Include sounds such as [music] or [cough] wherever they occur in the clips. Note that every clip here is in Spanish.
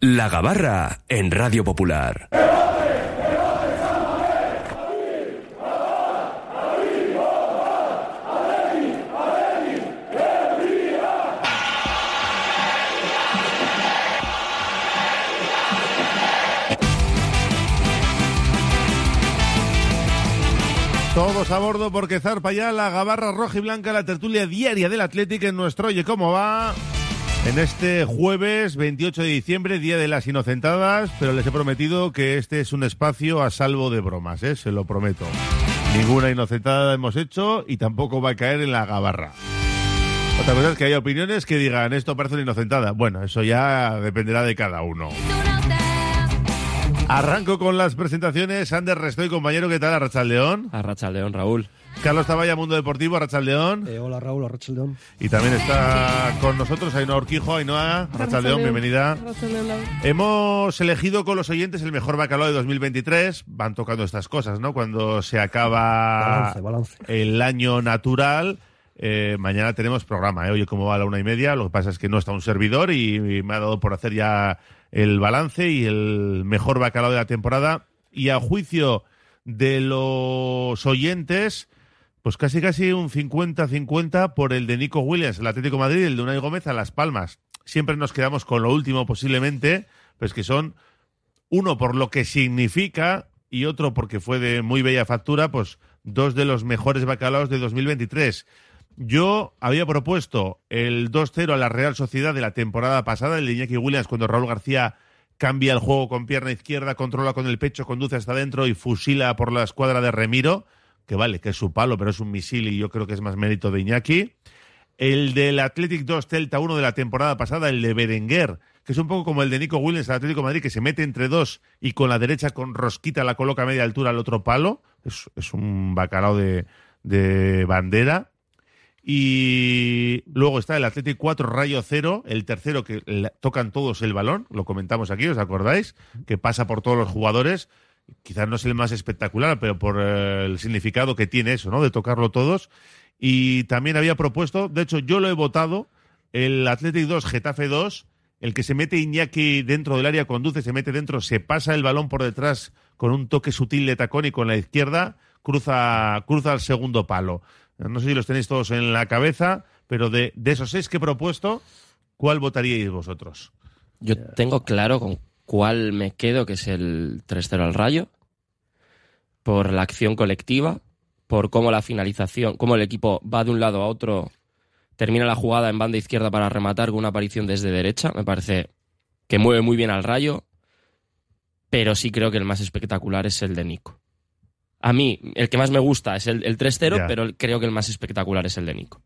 La Gabarra en Radio Popular. Todos a bordo porque zarpa ya la gabarra roja y blanca, la tertulia diaria del Atlético en nuestro Oye Cómo Va. En este jueves 28 de diciembre, Día de las Inocentadas, pero les he prometido que este es un espacio a salvo de bromas, ¿eh? se lo prometo. Ninguna inocentada hemos hecho y tampoco va a caer en la gabarra. Otra cosa es que hay opiniones que digan esto parece una inocentada. Bueno, eso ya dependerá de cada uno. Arranco con las presentaciones. Ander Restoy, compañero, ¿qué tal? Arrachaldeón. Arrachaldeón, Raúl. Carlos Taballa, Mundo Deportivo, Arrachaldeón. Eh, hola Raúl, Arrachaldeón. Y también está con nosotros Ainhoa Urquijo. Ainhoa, Arrachaldeón, bienvenida. Hemos elegido con los oyentes el mejor bacalao de 2023. Van tocando estas cosas, ¿no? Cuando se acaba Balance, balance. el año natural. Eh, mañana tenemos programa, ¿eh? Oye, ¿cómo va a la una y media? Lo que pasa es que no está un servidor y, y me ha dado por hacer ya el balance y el mejor bacalao de la temporada. Y a juicio de los oyentes, pues casi casi un 50-50 por el de Nico Williams, el Atlético de Madrid, el de Unai Gómez a Las Palmas. Siempre nos quedamos con lo último posiblemente, pues que son uno por lo que significa y otro porque fue de muy bella factura, pues dos de los mejores bacalaos de 2023. Yo había propuesto el 2-0 a la Real Sociedad de la temporada pasada, el de Iñaki Williams, cuando Raúl García cambia el juego con pierna izquierda, controla con el pecho, conduce hasta adentro y fusila por la escuadra de Remiro, que vale, que es su palo, pero es un misil y yo creo que es más mérito de Iñaki. El del Athletic 2 Celta 1 de la temporada pasada, el de Berenguer, que es un poco como el de Nico Williams al Atlético Madrid, que se mete entre dos y con la derecha con rosquita la coloca a media altura al otro palo. Es, un bacalao de, de bandera. Y luego está el Athletic 4 Rayo 0, el tercero que tocan todos el balón, lo comentamos aquí, ¿os acordáis? Que pasa por todos los jugadores. Quizás no es el más espectacular, pero por eh, el significado que tiene eso, ¿no? De tocarlo todos. Y también había propuesto, de hecho yo lo he votado, el Athletic 2 Getafe 2, el que se mete Iñaki dentro del área, conduce, se mete dentro, se pasa el balón por detrás con un toque sutil de tacón y con la izquierda cruza, cruza al segundo palo. No sé si los tenéis todos en la cabeza, pero de, de esos seis que he propuesto, ¿cuál votaríais vosotros? Yo tengo claro con cuál me quedo, que es el 3-0 al Rayo, por la acción colectiva, por cómo la finalización, cómo el equipo va de un lado a otro, termina la jugada en banda izquierda para rematar con una aparición desde derecha. Me parece que mueve muy bien al Rayo, pero sí creo que el más espectacular es el de Nico. A mí, el que más me gusta es el, el 3-0, Ya. pero creo que el más espectacular es el de Nico.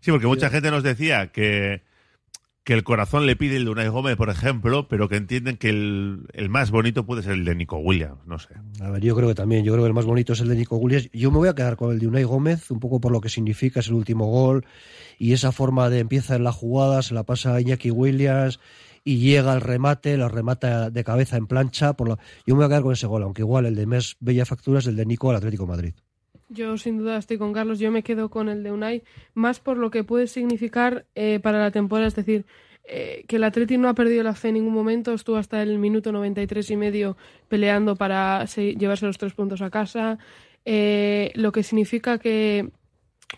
Sí, porque mucha gente nos decía que, que el corazón le pide el de Unai Gómez, por ejemplo, pero que entienden que el, el más bonito puede ser el de Nico Williams, no sé. A ver, yo creo que también, yo creo que el más bonito es el de Nico Williams. Yo me voy a quedar con el de Unai Gómez, un poco por lo que significa, es el último gol y esa forma de empieza en la jugada, se la pasa a Iñaki Williams y llega al remate, lo remata de cabeza en plancha. Por lo... Yo me voy a quedar con ese gol, aunque igual el de más bella factura es el de Nico al Atlético Madrid. Yo sin duda estoy con Carlos, yo me quedo con el de Unai, más por lo que puede significar eh, para la temporada, es decir, eh, que el Atleti no ha perdido la fe en ningún momento, estuvo hasta el minuto 93 y medio peleando para se- llevarse los tres puntos a casa, eh, lo que significa que,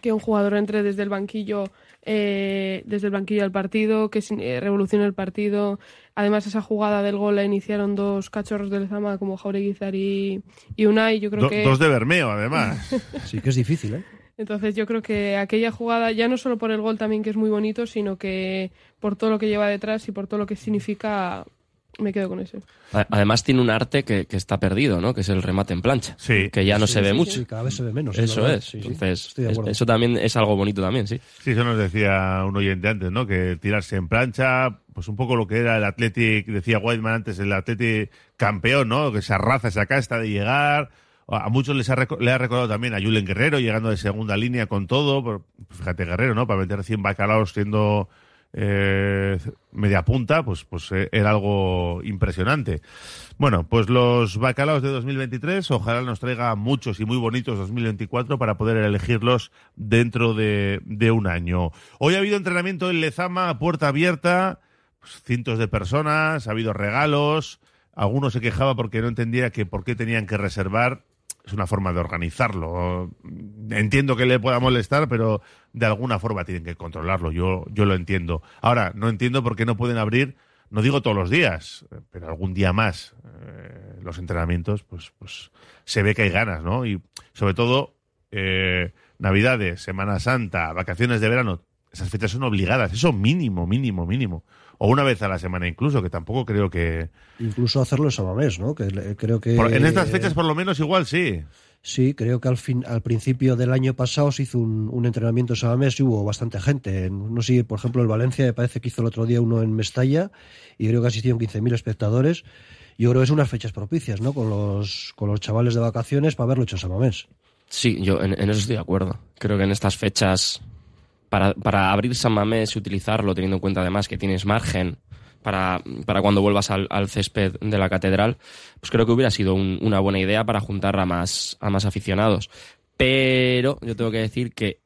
que un jugador entre desde el banquillo eh, desde el banquillo al partido, que eh, revolucione el partido. Además, esa jugada del gol la iniciaron dos cachorros del Zama como Jaureguizar y, y Unai. Yo creo Do- que Dos de Bermeo, además. [laughs] Sí que es difícil, ¿eh? entonces yo creo que aquella jugada, ya no solo por el gol también que es muy bonito, sino que por todo lo que lleva detrás y por todo lo que significa, me quedo con ese. Además tiene un arte que, que está perdido, ¿no? Que es el remate en plancha. Sí. Que ya no Sí, se ve sí, mucho. sí, cada vez se ve menos. Eso es. Sí, sí, Entonces, estoy de es- acuerdo. eso también es algo bonito también, sí. Sí, eso nos decía un oyente antes, ¿no? Que tirarse en plancha, pues un poco lo que era el Athletic, decía Whiteman antes, el Athletic campeón, ¿no? Que esa raza, esa casta de llegar. A muchos les ha, le ha recordado también a Julen Guerrero llegando de segunda línea con todo. Pero, Fíjate, Guerrero, ¿no? Para meter 100 bacalaos siendo eh, media punta, pues, pues eh, era algo impresionante. Bueno, pues los bacalaos de 2023, ojalá nos traiga muchos y muy bonitos 2024 para poder elegirlos dentro de, de un año. Hoy ha habido entrenamiento en Lezama a puerta abierta pues, cientos de personas, ha habido regalos, algunos se quejaba porque no entendía que por qué tenían que reservar. Es una forma de organizarlo. Entiendo que le pueda molestar, pero de alguna forma tienen que controlarlo. Yo, yo lo entiendo. Ahora, no entiendo por qué no pueden abrir, no digo todos los días, pero algún día más. Eh, los entrenamientos, pues, pues se ve que hay ganas, ¿no? Y sobre todo, eh, Navidades, Semana Santa, vacaciones de verano, esas fechas son obligadas. Eso mínimo, mínimo, mínimo o una vez a la semana incluso, que tampoco creo que... Incluso hacerlo en Samamés, ¿no? Que creo que... en estas fechas por lo menos igual sí. Sí, creo que al fin, al principio del año pasado se hizo un, entrenamiento en Samamés y hubo bastante gente. No sé, por ejemplo, el Valencia me parece que hizo el otro día uno en Mestalla y creo que asistieron 15.000 espectadores. Yo creo que es unas fechas propicias, ¿no? Con los, con los chavales de vacaciones para verlo hecho en Samamés. Sí, yo en, en eso estoy de acuerdo. Creo que en estas fechas para, para abrir San Mamés y utilizarlo, teniendo en cuenta además que tienes margen para, para cuando vuelvas al, al, césped de la catedral, pues creo que hubiera sido una buena idea para juntar a más, a más aficionados. Pero yo tengo que decir que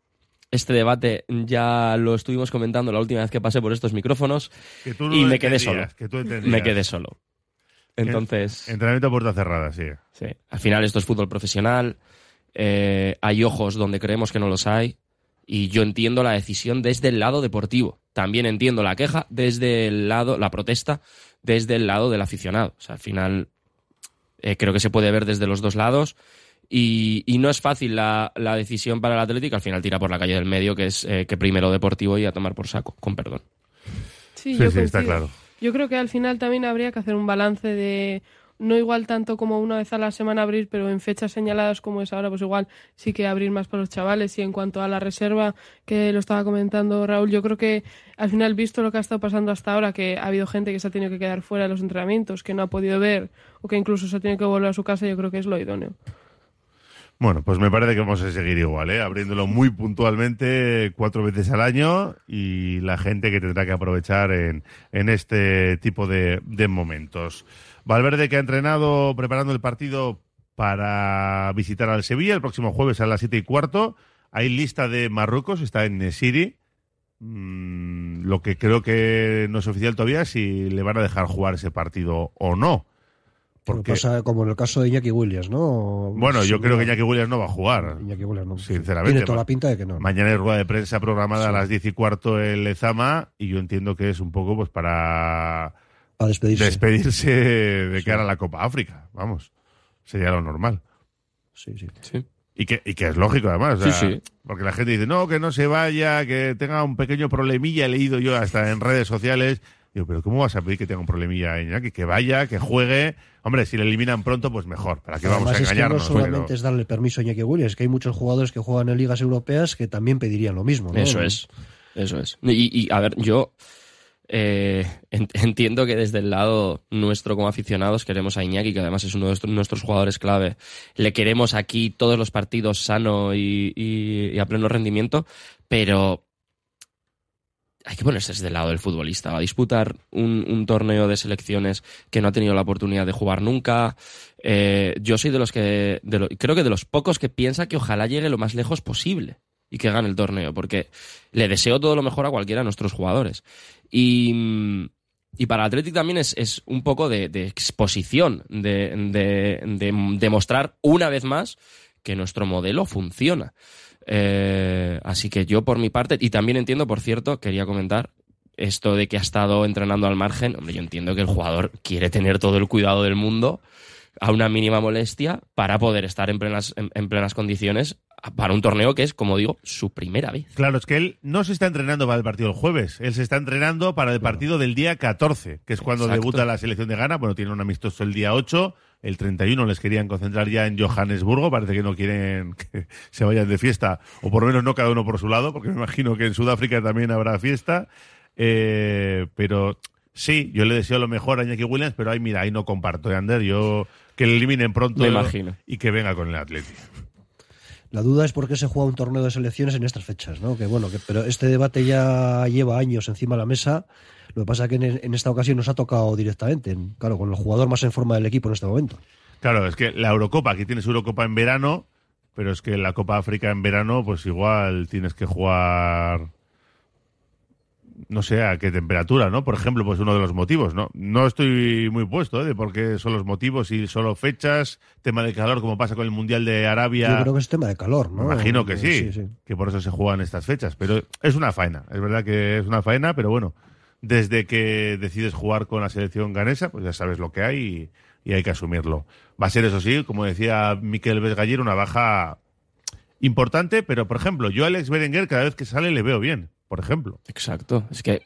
este debate ya lo estuvimos comentando la última vez que pasé por estos micrófonos y me quedé solo. me quedé solo. Entonces. Entrenamiento a puerta cerrada, sí. Sí. Al final esto es fútbol profesional. Eh, hay ojos donde creemos que no los hay. Y yo entiendo la decisión desde el lado deportivo. También entiendo la queja desde el lado, la protesta desde el lado del aficionado. O sea, al final eh, creo que se puede ver desde los dos lados. Y, no es fácil la, decisión para el Atlético. Al final tira por la calle del medio, que es eh, que primero deportivo y a tomar por saco, con perdón. Sí, sí, sí está claro. Yo creo que al final también habría que hacer un balance de no igual tanto como una vez a la semana abrir, pero en fechas señaladas como es ahora, pues igual sí que abrir más para los chavales. Y en cuanto a la reserva, que lo estaba comentando Raúl, yo creo que al final, visto lo que ha estado pasando hasta ahora, que ha habido gente que se ha tenido que quedar fuera de los entrenamientos, que no ha podido ver o que incluso se ha tenido que volver a su casa, yo creo que es lo idóneo. Bueno, pues me parece que vamos a seguir igual, ¿eh? abriéndolo muy puntualmente cuatro veces al año y la gente que tendrá que aprovechar en, en este tipo de, de momentos. Valverde que ha entrenado preparando el partido para visitar al Sevilla el próximo jueves a las siete y cuarto. Hay lista de Marruecos, está en Nesiri. Mm, lo que creo que no es oficial todavía es si le van a dejar jugar ese partido o no. Porque pasa como en el caso de Iñaki Williams, ¿no? Bueno, yo creo que Iñaki Williams no va a jugar. Iñaki Williams no. Sinceramente. Tiene toda la pinta de que no. Mañana hay rueda de prensa programada a las diez y cuarto en Lezama y yo entiendo que es un poco pues para a despedirse. Despedirse de cara a la Copa África, vamos. Sería lo normal. Sí, sí. sí. Y que, y que es lógico, además. sí, sí. Porque la gente dice, no, que no se vaya, que tenga un pequeño problemilla. He leído yo hasta en redes sociales. Digo, pero ¿cómo vas a pedir que tenga un problemilla Iñaki? Que vaya, que juegue. Hombre, si le eliminan pronto, pues mejor. ¿Para qué vamos a engañarnos? Es que no solamente es darle permiso a Iñaki Williams, es que hay muchos jugadores que juegan en ligas europeas que también pedirían lo mismo. ¿no? Eso es. Eso es. Y, y a ver, yo eh, [laughs] entiendo que desde el lado nuestro como aficionados queremos a Iñaki, que además es uno de nuestros jugadores clave. Le queremos aquí todos los partidos sano y, a pleno rendimiento, pero hay que ponerse desde el lado del futbolista. Va a disputar un, torneo de selecciones que no ha tenido la oportunidad de jugar nunca. Eh, yo soy de los que, creo que de los pocos que piensa que ojalá llegue lo más lejos posible y que gane el torneo, porque le deseo todo lo mejor a cualquiera de nuestros jugadores. Y, y para Athletic también es, es un poco de, exposición, de, demostrar una vez más que nuestro modelo funciona. Eh, así que yo por mi parte, y también entiendo, por cierto, quería comentar esto de que ha estado entrenando al margen, hombre, yo entiendo que el jugador quiere tener todo el cuidado del mundo a una mínima molestia para poder estar en plenas, en plenas condiciones para un torneo que es, como digo, su primera vez. Claro, es que él no se está entrenando para el partido del jueves, él se está entrenando para el partido del día 14, que es cuando debuta la selección de Ghana. Bueno, tiene un amistoso el día 8, el 31 les querían concentrar ya en Johannesburgo, parece que no quieren [laughs] que se vayan de fiesta, o por lo menos no cada uno por su lado, porque me imagino que en Sudáfrica también habrá fiesta. Eh, pero sí, yo le deseo lo mejor a Iñaki Williams, pero ahí mira, ahí no comparto, ¿eh, Ander, yo que le eliminen pronto y que venga con el Atlético. La duda es por qué se juega un torneo de selecciones en estas fechas, ¿no? Que bueno, que, pero este debate ya lleva años encima de la mesa. Lo que pasa es que en, esta ocasión nos ha tocado directamente, claro, con el jugador más en forma del equipo en este momento. Claro, es que la Eurocopa, aquí tienes Eurocopa en verano, pero es que la Copa África en verano, pues igual tienes que jugar no sé a qué temperatura, ¿no? Por ejemplo, pues uno de los motivos, ¿no? No estoy muy puesto ¿eh? de por qué son los motivos y solo fechas, tema de calor, como pasa con el Mundial de Arabia. Yo creo que es tema de calor, ¿no? Me imagino que sí, Sí, sí. que por eso se juegan estas fechas. Pero es una faena, es verdad que es una faena, pero bueno, desde que decides jugar con la selección ganesa, pues ya sabes lo que hay y, y hay que asumirlo. Va a ser, eso sí, como decía Miquel Vesgaller, una baja importante, pero por ejemplo, yo a Alex Berenguer cada vez que sale le veo bien, por ejemplo. Exacto. Es que,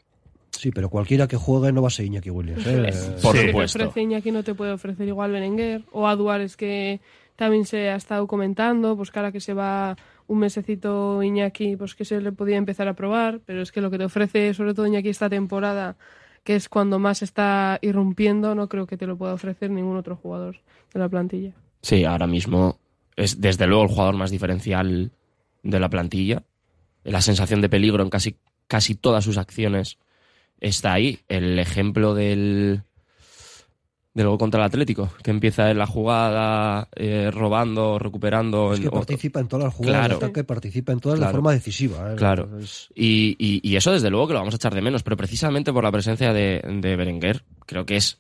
Sí, pero cualquiera que juegue no va a ser Iñaki Williams. ¿eh? por Sí. que supuesto. ofrece Iñaki no te puede ofrecer igual Berenguer o a Duárez que también se ha estado comentando, pues cara que se va un mesecito Iñaki, pues que se le podía empezar a probar, pero es que lo que te ofrece sobre todo Iñaki esta temporada, que es cuando más está irrumpiendo, no creo que te lo pueda ofrecer ningún otro jugador de la plantilla. Sí, ahora mismo es desde luego el jugador más diferencial de la plantilla. La sensación de peligro en casi, casi todas sus acciones está ahí. El ejemplo del, del gol contra el Atlético, que empieza en la jugada eh, robando, recuperando. Es en- que o- participa en todas las jugadas Claro. de ataque, participa en todas de Claro. forma decisiva. ¿eh? Claro. Es- Y, y- y eso desde luego que lo vamos a echar de menos, pero precisamente por la presencia de, de Berenguer, creo que es,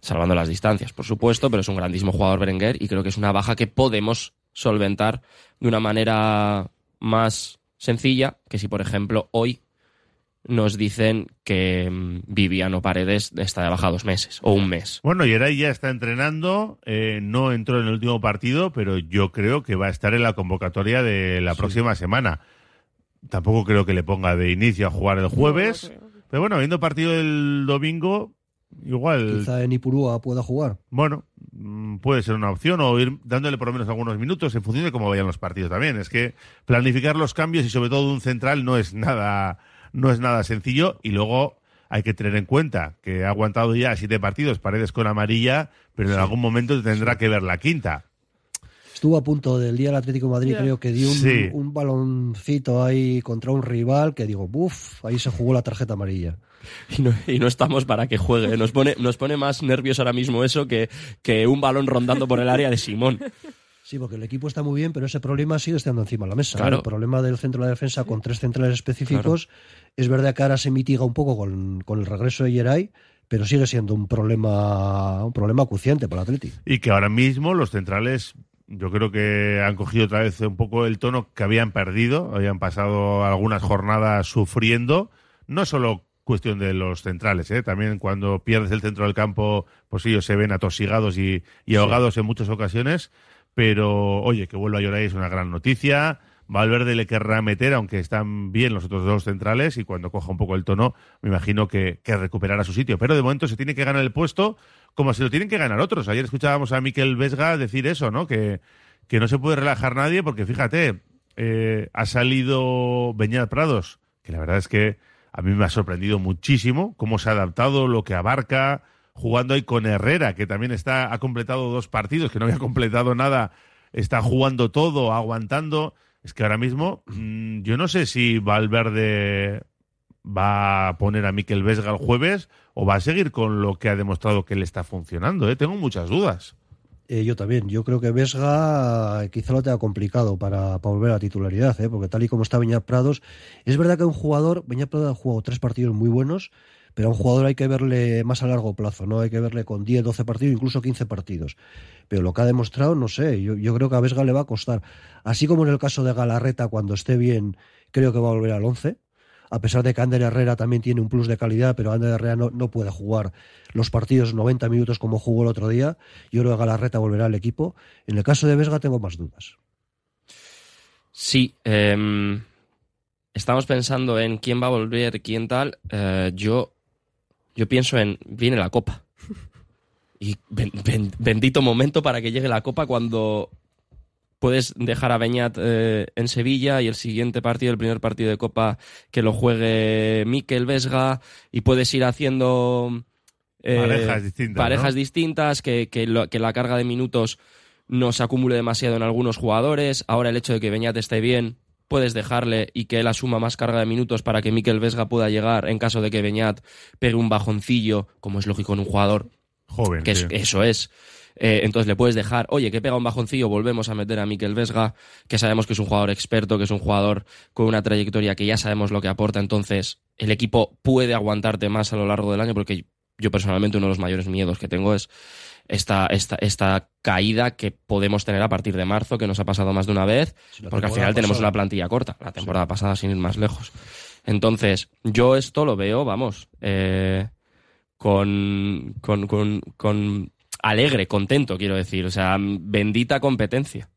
salvando las distancias, por supuesto, pero es un grandísimo jugador Berenguer y creo que es una baja que podemos solventar de una manera más sencilla que si, por ejemplo, hoy nos dicen que mm, Viviano Paredes está de baja dos meses o un mes. Bueno, Yeray ya está entrenando, eh, no entró en el último partido, pero yo creo que va a estar en la convocatoria de la próxima semana. Tampoco creo que le ponga de inicio a jugar el jueves, No, no creo. pero bueno, viendo partido el domingo, igual, Quizá en Ipurúa pueda jugar. bueno, mm, puede ser una opción o ir dándole por lo menos algunos minutos en función de cómo vayan los partidos también. Es que planificar los cambios y sobre todo un central no es nada, no es nada sencillo y luego hay que tener en cuenta que ha aguantado ya siete partidos, paredes con amarilla, pero en algún momento tendrá que ver la quinta. Estuvo a punto del día del Atlético de Madrid, creo que dio un, Sí. un baloncito ahí contra un rival que digo, buf, ahí se jugó la tarjeta amarilla. [laughs] Y no, y no estamos para que juegue. Nos pone, nos pone más nervios ahora mismo eso que, que un balón rondando por el área de Simón. Sí, porque el equipo está muy bien, pero ese problema sigue estando encima de la mesa. ¿eh? Claro. El problema del centro de la defensa con tres centrales específicos es verdad que ahora se mitiga un poco con, con el regreso de Yeray, pero sigue siendo un problema un problema acuciante para el Atleti. Y que ahora mismo los centrales, yo creo que han cogido otra vez un poco el tono que habían perdido, habían pasado algunas jornadas sufriendo, no solo cuestión de los centrales, ¿eh? también cuando pierdes el centro del campo, pues ellos se ven atosigados y, y ahogados en muchas ocasiones, pero oye, que vuelva a llorar es una gran noticia. Valverde le querrá meter, aunque están bien los otros dos centrales, y cuando coja un poco el tono, me imagino que, que recuperará su sitio. Pero de momento se tiene que ganar el puesto como se lo tienen que ganar otros. Ayer escuchábamos a Miquel Vesga decir eso, ¿no? Que, que no se puede relajar nadie, porque fíjate, eh, ha salido Beñat Prados, que la verdad es que a mí me ha sorprendido muchísimo cómo se ha adaptado, lo que abarca, jugando ahí con Herrera, que también está, ha completado dos partidos, que no había completado nada, está jugando todo, aguantando. Es que ahora mismo, mm, yo no sé si Valverde va a poner a Miquel Vesga el jueves o va a seguir con lo que ha demostrado que le está funcionando. ¿eh? Tengo muchas dudas. Eh, yo también. Yo creo que Vesga quizá lo tenga complicado para, para volver a la titularidad, ¿eh? porque tal y como está Beñat Prados, es verdad que un jugador, Beñat Prados ha jugado tres partidos muy buenos, pero a un jugador hay que verle más a largo plazo, ¿no? Hay que verle con 10, 12 partidos, incluso 15 partidos. Pero lo que ha demostrado, no sé, yo, creo que a Vesga le va a costar. Así como en el caso de Galarreta, cuando esté bien, creo que va a volver al 11. A pesar de que Ander Herrera también tiene un plus de calidad, pero Ander Herrera no, no puede jugar los partidos 90 minutos como jugó el otro día. Yo creo que Galarreta volverá al equipo. En el caso de Vesga tengo más dudas. Sí, em, estamos pensando en quién va a volver, quién tal. Eh, yo, yo pienso en, viene la Copa. Y ben- ben- bendito momento para que llegue la Copa cuando puedes dejar a Beñat eh, en Sevilla y el siguiente partido, el primer partido de Copa, que lo juegue Mikel Vesga y puedes ir haciendo eh, Parejas distintas, parejas ¿no? distintas, que, que lo- que la carga de minutos no se acumule demasiado en algunos jugadores. Ahora el hecho de que Beñat esté bien, puedes dejarle y que él asuma más carga de minutos para que Mikel Vesga pueda llegar en caso de que Beñat pegue un bajoncillo, como es lógico en un jugador Joven. que es- eso es. Eh, entonces le puedes dejar, oye, que pega un bajoncillo, volvemos a meter a Miquel Vesga, que sabemos que es un jugador experto, que es un jugador con una trayectoria que ya sabemos lo que aporta, entonces el equipo puede aguantarte más a lo largo del año, porque yo personalmente uno de los mayores miedos que tengo es esta, esta, esta caída que podemos tener a partir de marzo, que nos ha pasado más de una vez, porque al final tenemos una plantilla corta, la temporada pasada sin ir más lejos. Entonces, yo esto lo veo, vamos, eh, con, con, con, con alegre, contento, quiero decir. O sea, bendita competencia.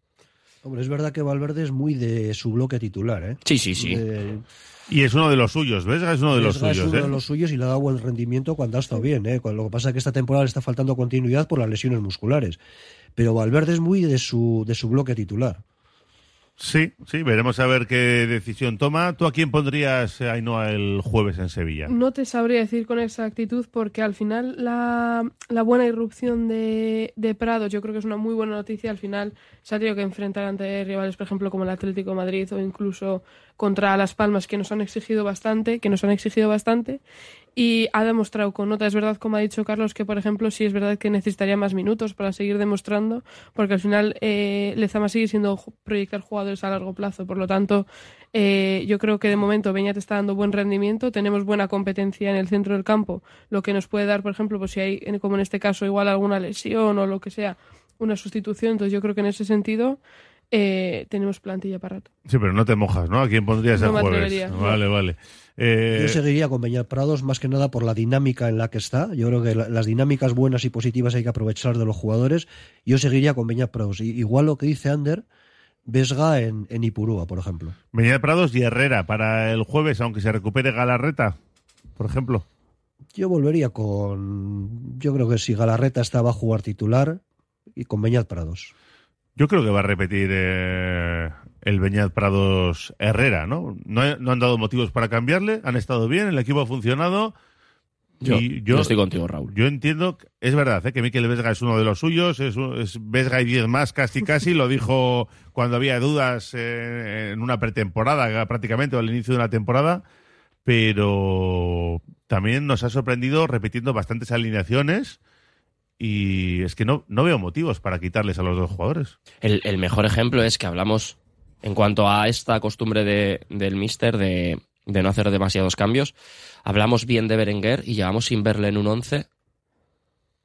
Hombre, es verdad que Valverde es muy de su bloque titular, ¿eh? Sí, sí, sí. De- Y es uno de los suyos, ¿ves? Es uno de los Vesga es suyos, uno ¿eh? de los suyos y le ha dado buen rendimiento cuando ha estado bien. ¿eh? Lo que pasa es que esta temporada le está faltando continuidad por las lesiones musculares. Pero Valverde es muy de su, de su bloque titular. Sí, sí, veremos a ver qué decisión toma. ¿Tú a quién pondrías, eh, Ainhoa, el jueves en Sevilla? No te sabría decir con exactitud porque al final la, la buena irrupción de, de Prado yo creo que es una muy buena noticia. Al final se ha tenido que enfrentar ante rivales, por ejemplo, como el Atlético de Madrid o incluso contra Las Palmas que nos han exigido bastante, que nos han exigido bastante y ha demostrado con nota. Es verdad, como ha dicho Carlos, que por ejemplo sí es verdad que necesitaría más minutos para seguir demostrando porque al final eh, Lezama sigue siendo proyectar jugadores a largo plazo. Por lo tanto, eh, yo creo que de momento Beñat está dando buen rendimiento, tenemos buena competencia en el centro del campo, lo que nos puede dar, por ejemplo, pues si hay, como en este caso, igual alguna lesión o lo que sea, una sustitución. Entonces yo creo que en ese sentido eh, tenemos plantilla para rato. Sí, pero no te mojas, ¿no? ¿A quién pondrías No el jueves? no. Vale, vale. Eh, Yo seguiría con Beñat Prados más que nada por la dinámica en la que está. Yo creo que la- las dinámicas buenas y positivas hay que aprovechar de los jugadores. Yo seguiría con Beñat Prados. Y- igual lo que dice Ander, Vesga en, en Ipurúa, por ejemplo. Beñat Prados y Herrera para el jueves, aunque se recupere Galarreta, por ejemplo. Yo volvería con. Yo creo que si Galarreta está va a jugar titular y con Beñat Prados. Yo creo que va a repetir eh, el Beñat Prados Herrera, ¿no? ¿no? han dado motivos para cambiarle, han estado bien, el equipo ha funcionado. Yo, y yo estoy contigo, Raúl. Yo entiendo, que- es verdad, ¿eh? que Miquel Vesga es uno de los suyos, es, Vesga y 10 más casi casi, lo dijo cuando había dudas eh, en una pretemporada prácticamente o al inicio de una temporada, pero también nos ha sorprendido repitiendo bastantes alineaciones y es que no, no veo motivos para quitarles a los dos jugadores. El, el mejor ejemplo es que hablamos, en cuanto a esta costumbre de, del Mister de, de no hacer demasiados cambios, hablamos bien de Berenguer y llevamos sin verle en un 11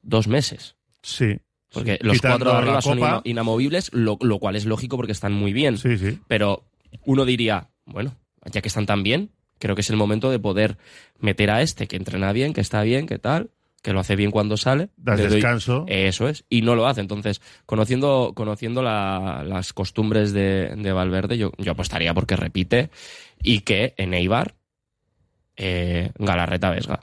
dos meses. Sí. Porque los Quitando cuatro de arriba son ina- inamovibles, lo, lo cual es lógico porque están muy bien. Sí, sí. Pero uno diría, bueno, ya que están tan bien, creo que es el momento de poder meter a este que entrena bien, que está bien, que tal, que lo hace bien cuando sale. Das doy- descanso. Eso es, y no lo hace. Entonces, conociendo, conociendo la- las costumbres de, de Valverde, yo, yo apostaría porque repite y que en Eibar, eh, Galarreta Vesga.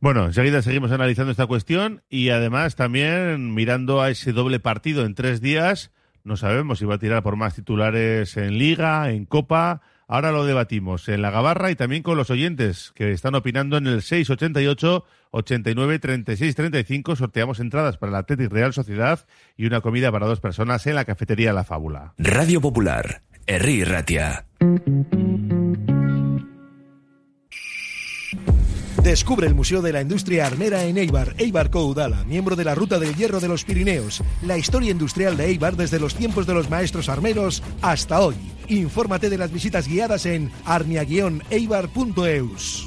Bueno, enseguida seguimos analizando esta cuestión y además también mirando a ese doble partido en tres días. No sabemos si va a tirar por más titulares en Liga, en Copa. Ahora lo debatimos en la Gabarra y también con los oyentes que están opinando en el 688 89 36 35. Sorteamos entradas para la Atlético Real Sociedad y una comida para dos personas en la cafetería La Fábula. Radio Popular, Herri Ratia. Descubre el Museo de la Industria Armera en Eibar, Eibar Coudala, miembro de la Ruta del Hierro de los Pirineos. La historia industrial de Eibar desde los tiempos de los maestros armeros hasta hoy. Infórmate de las visitas guiadas en arnia-eibar.eus.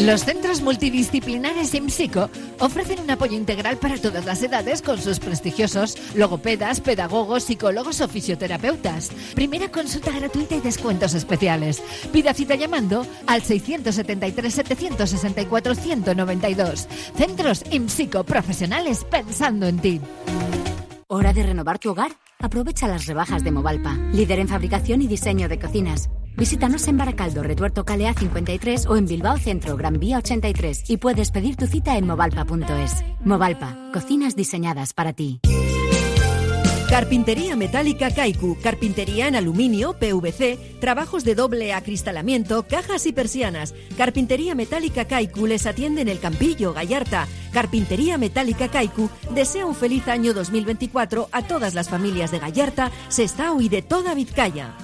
Los centros multidisciplinares IMSICO ofrecen un apoyo integral para todas las edades con sus prestigiosos logopedas, pedagogos, psicólogos o fisioterapeutas. Primera consulta gratuita y descuentos especiales. Pida cita llamando al 673-764-192. Centros IMSICO profesionales pensando en ti. ¿Hora de renovar tu hogar? Aprovecha las rebajas de Movalpa, líder en fabricación y diseño de cocinas. Visítanos en Baracaldo, Retuerto Calea 53 o en Bilbao Centro, Gran Vía 83 y puedes pedir tu cita en movalpa.es. Movalpa, cocinas diseñadas para ti. Carpintería metálica Kaiku, carpintería en aluminio, PVC, trabajos de doble acristalamiento, cajas y persianas. Carpintería metálica Kaiku les atiende en el Campillo, Gallarta. Carpintería metálica Kaiku desea un feliz año 2024 a todas las familias de Gallarta, Sestao y de toda Vizcaya.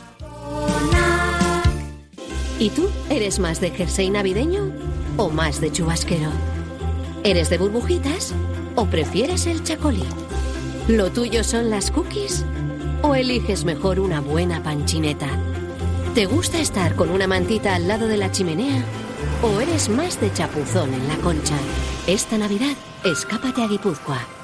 ¿Y tú eres más de jersey navideño o más de chubasquero? ¿Eres de burbujitas o prefieres el chacolí? ¿Lo tuyo son las cookies o eliges mejor una buena panchineta? ¿Te gusta estar con una mantita al lado de la chimenea o eres más de chapuzón en la concha? Esta Navidad, escápate a Guipúzcoa.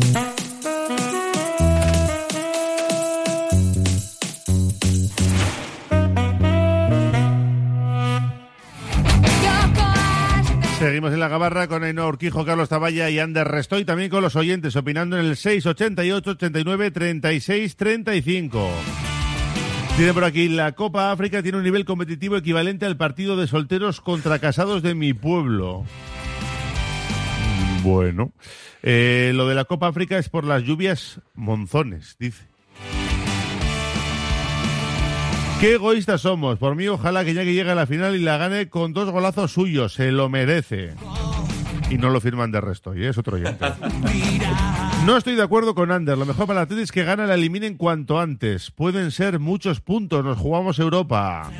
En la gabarra con Ainhoa Urquijo, Carlos Taballa y Ander Restoy, también con los oyentes opinando en el 688 89 36 35. Tiene por aquí, la Copa África tiene un nivel competitivo equivalente al partido de solteros contra casados de mi pueblo. Bueno, eh, lo de la Copa África es por las lluvias monzones, dice. Qué egoístas somos. Por mí, ojalá que ya que llegue a la final y la gane con dos golazos suyos. Se lo merece. Y no lo firman de resto. Y es otro oyente. No estoy de acuerdo con Ander. Lo mejor para la Atleti es que gana la eliminen cuanto antes. Pueden ser muchos puntos. Nos jugamos Europa.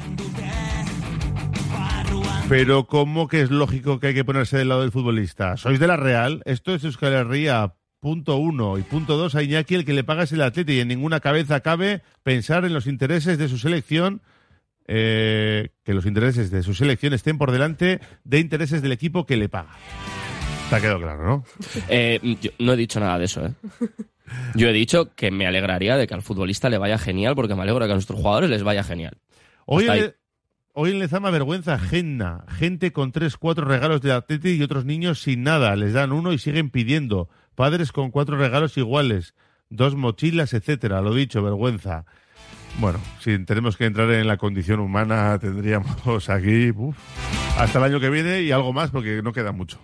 Pero ¿cómo que es lógico que hay que ponerse del lado del futbolista? ¿Sois de la Real? Esto es Euskal Herria, punto uno. Y punto dos, a Iñaki el que le paga es el atleta y en ninguna cabeza cabe pensar en los intereses de su selección, eh, que los intereses de su selección estén por delante de intereses del equipo que le paga. Te ha quedado claro, ¿no? [laughs] Eh, yo no he dicho nada de eso, ¿eh? Yo he dicho que me alegraría de que al futbolista le vaya genial, porque me alegro de que a nuestros jugadores les vaya genial. Hoy en, hoy en Lezama vergüenza ajena. Gente con tres, cuatro regalos de Atleti y otros niños sin nada. Les dan uno y siguen pidiendo. Padres con cuatro regalos iguales. Dos mochilas, etcétera. Lo dicho, vergüenza. Bueno, si tenemos que entrar en la condición humana, [laughs] tendríamos aquí uf, hasta el año que viene y algo más porque no queda mucho.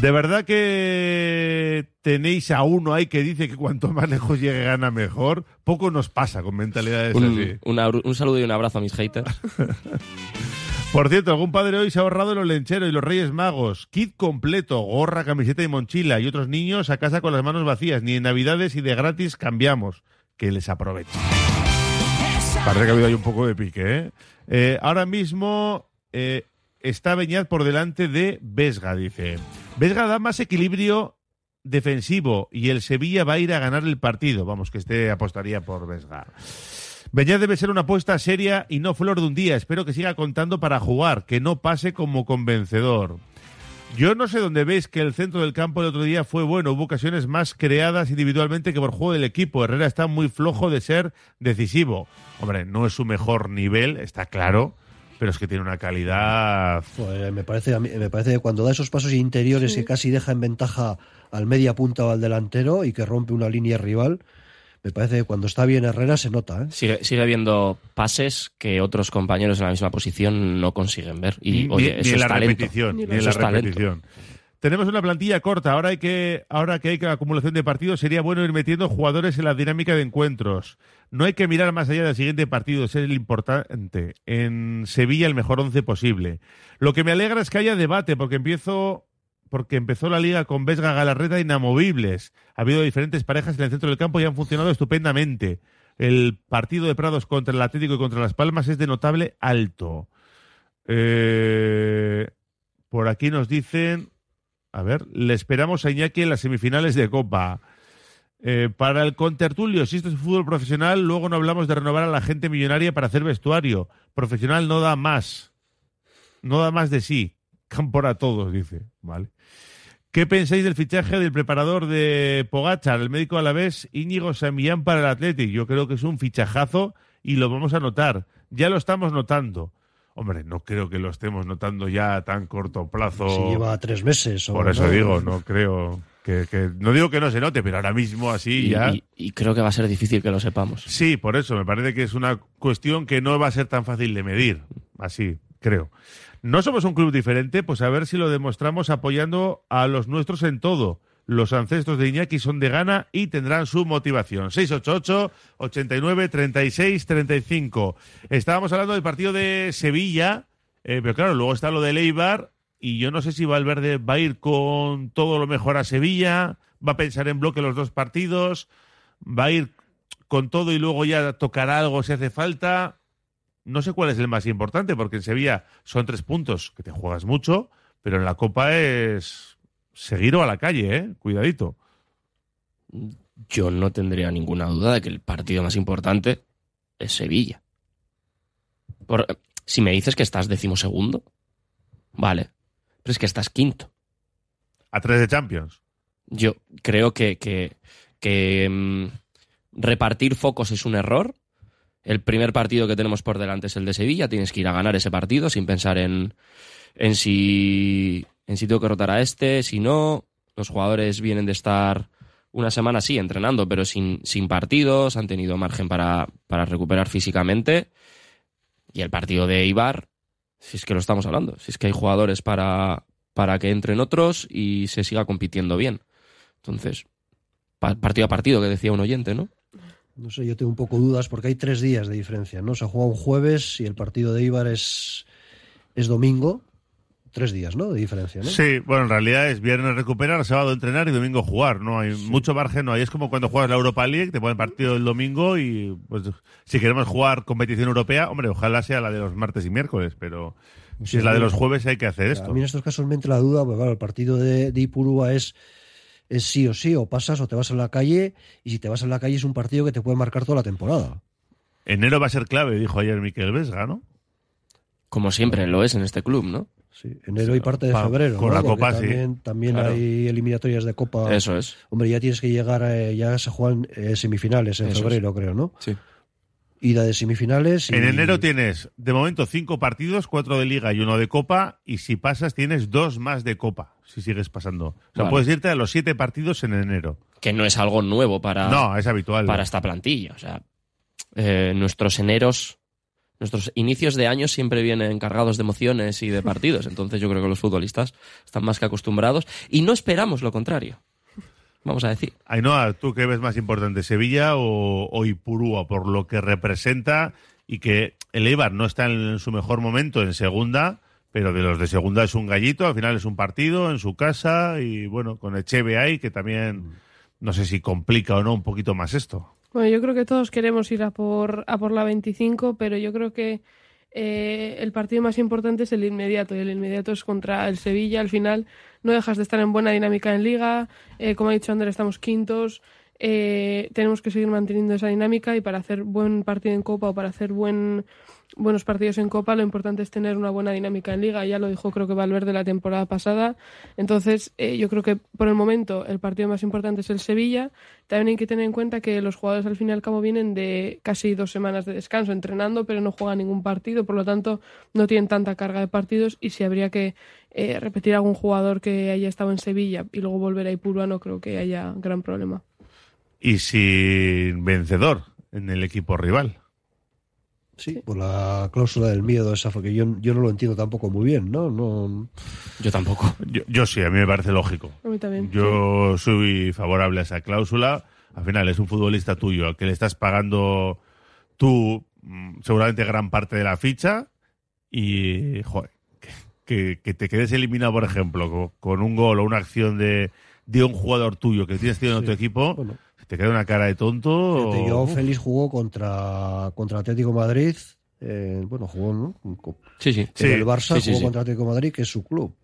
¿De verdad que tenéis a uno ahí que dice que cuanto más lejos llegue gana mejor? Poco nos pasa con mentalidades así. Un, un abru- un saludo y un abrazo a mis haters. [laughs] Por cierto, algún padre hoy se ha ahorrado los lencheros y los Reyes Magos. Kit completo, gorra, camiseta y mochila. Y otros niños a casa con las manos vacías. Ni en Navidades y de gratis cambiamos. Que les aprovechen. Parece que ha habido ahí un poco de pique, ¿eh? Eh, ahora mismo eh, está Beñat por delante de Vesga, dice. Vesga da más equilibrio defensivo y el Sevilla va a ir a ganar el partido. Vamos, que este apostaría por Vesga. Beñat debe ser una apuesta seria y no flor de un día. Espero que siga contando para jugar, que no pase como convencedor. Yo no sé dónde veis que el centro del campo el otro día fue bueno. Hubo ocasiones más creadas individualmente que por juego del equipo. Herrera está muy flojo de ser decisivo. Hombre, no es su mejor nivel, está claro, pero es que tiene una calidad. Joder, me parece, a mí- me parece que cuando da esos pasos interiores Sí. que casi deja en ventaja al media punta o al delantero y que rompe una línea rival, me parece que cuando está bien Herrera se nota. ¿eh? Sigue, sigue habiendo pases que otros compañeros en la misma posición no consiguen ver. Y, ni, oye, ni eso en es la talento. repetición, Ni ni la es talento. repetición. Tenemos una plantilla corta. Ahora hay que, ahora que hay que acumulación de partidos, sería bueno ir metiendo jugadores en la dinámica de encuentros. No hay que mirar más allá del siguiente partido, es el importante. En Sevilla el mejor once posible. Lo que me alegra es que haya debate, porque empiezo, porque empezó la liga con Vesga Galarreta inamovibles. Ha habido diferentes parejas en el centro del campo y han funcionado estupendamente. El partido de Prados contra el Atlético y contra Las Palmas es de notable alto. Eh, por aquí nos dicen, a ver, le esperamos a Iñaki en las semifinales de Copa. Eh, para el contertulio, si esto es fútbol profesional, luego no hablamos de renovar a la gente millonaria para hacer vestuario. Profesional no da más. No da más de sí. Campo a todos, dice. Vale. ¿Qué pensáis del fichaje del preparador de Pogachar, el médico a la vez, Íñigo Samillán para el Athletic? Yo creo que es un fichajazo y lo vamos a notar. Ya lo estamos notando. Hombre, no creo que lo estemos notando ya a tan corto plazo. Si lleva tres meses. o Por eso no. digo, no creo que, que- No digo que no se note, pero ahora mismo así Y, ya... y- y creo que va a ser difícil que lo sepamos. Sí, por eso, me parece que es una cuestión que no va a ser tan fácil de medir. Así, creo. No somos un club diferente, pues a ver si lo demostramos apoyando a los nuestros en todo. Los ancestros de Iñaki son de gana y tendrán su motivación. 688 89 36 35. Estábamos hablando del partido de Sevilla, eh, pero claro, luego está lo de Eibar y yo no sé si Valverde va a ir con todo lo mejor a Sevilla, va a pensar en bloque los dos partidos, va a ir con todo y luego ya tocará algo si hace falta. No sé cuál es el más importante, porque en Sevilla son tres puntos que te juegas mucho, pero en la Copa es seguir o a la calle, ¿eh? Cuidadito. Yo no tendría ninguna duda de que el partido más importante es Sevilla. Por, si me dices que estás decimosegundo, vale. Pero es que estás quinto. A tres de Champions. Yo creo que, que, que, mm, repartir focos es un error. El primer partido que tenemos por delante es el de Sevilla. Tienes que ir a ganar ese partido sin pensar en, en si en si tengo que rotar a este, si no. Los jugadores vienen de estar una semana sí entrenando, pero sin, sin partidos, han tenido margen para, para recuperar físicamente. Y el partido de Ibar, si es que lo estamos hablando, si es que hay jugadores para, para que entren otros y se siga compitiendo bien. Entonces, pa- partido a partido, que decía un oyente, ¿no? No sé, yo tengo un poco dudas porque hay tres días de diferencia, ¿no? Se juega un jueves y el partido de Ibar es, es domingo. Tres días, ¿no? De diferencia, ¿no? Sí, bueno, en realidad es viernes recuperar, sábado entrenar y domingo jugar. No hay mucho margen, no hay. Es como cuando juegas la Europa League, te ponen partido el domingo y pues si queremos jugar competición europea, hombre, ojalá sea la de los martes y miércoles, pero si es la de los jueves hay que hacer esto. A mí en estos casos me entra la duda, porque claro, el partido de, de Ipurúa es, es sí o sí, o pasas o te vas a la calle, y si te vas a la calle es un partido que te puede marcar toda la temporada. Enero va a ser clave, dijo ayer Miquel Vesga, ¿no? Como siempre lo es en este club, ¿no? Sí, enero y parte de Pa- febrero. con ¿no? la Porque Copa, sí. también, También Claro. hay eliminatorias de Copa. Eso es. Hombre, ya tienes que llegar, eh, ya se juegan eh, semifinales en Eso es. febrero, creo, ¿no? Sí. Ida de semifinales. y- En enero tienes, de momento, cinco partidos, cuatro de liga y uno de copa, y si pasas tienes dos más de copa, si sigues pasando. O sea, Vale. puedes irte a los siete partidos en enero. Que no es algo nuevo para, No, es habitual. para esta plantilla. O sea, eh, nuestros eneros, nuestros inicios de año siempre vienen cargados de emociones y de partidos. Entonces yo creo que los futbolistas están más que acostumbrados y no esperamos lo contrario. Vamos a decir. Ainhoa, ¿tú qué ves más importante, Sevilla o, o Ipurúa, por lo que representa y que el Eibar no está en su mejor momento en segunda, pero de los de segunda es un gallito, al final es un partido en su casa y bueno, con Echeve ahí, que también no sé si complica o no un poquito más esto. Bueno, yo creo que todos queremos ir a por, a por la 25, pero yo creo que eh, el partido más importante es el inmediato, y el inmediato es contra el Sevilla. Al final no dejas de estar en buena dinámica en liga, eh, como ha dicho Ander, estamos quintos, eh, tenemos que seguir manteniendo esa dinámica y para hacer buen partido en Copa o para hacer buen, buenos partidos en Copa lo importante es tener una buena dinámica en liga. Ya lo dijo creo que Valverde la temporada pasada. Entonces eh, yo creo que por el momento el partido más importante es el Sevilla. También hay que tener en cuenta que los jugadores al fin y al cabo vienen de casi dos semanas de descanso entrenando, pero no juegan ningún partido, por lo tanto no tienen tanta carga de partidos y si habría que eh, repetir algún jugador que haya estado en Sevilla y luego volver a Ipurúa no creo que haya gran problema. Y sin vencedor en el equipo rival. Sí, por la cláusula del miedo, esa fue que yo, yo no lo entiendo tampoco muy bien, ¿no? no Yo tampoco. Yo, yo sí, a mí me parece lógico. A mí también. Yo soy favorable a esa cláusula. Al final es un futbolista tuyo al que le estás pagando tú mm, seguramente gran parte de la ficha y, joder, que, que- que te quedes eliminado, por ejemplo, co- con, un gol o una acción de, de un jugador tuyo que tienes tenido en Sí. otro equipo, Bueno. Te queda una cara de tonto. Fíjate, Joao Uf. Félix jugó contra, contra Atlético Madrid. eh, bueno, jugó ¿no? Sí, sí. Sí, en el Barça, sí, sí, jugó sí. contra Atlético Madrid, que es su club.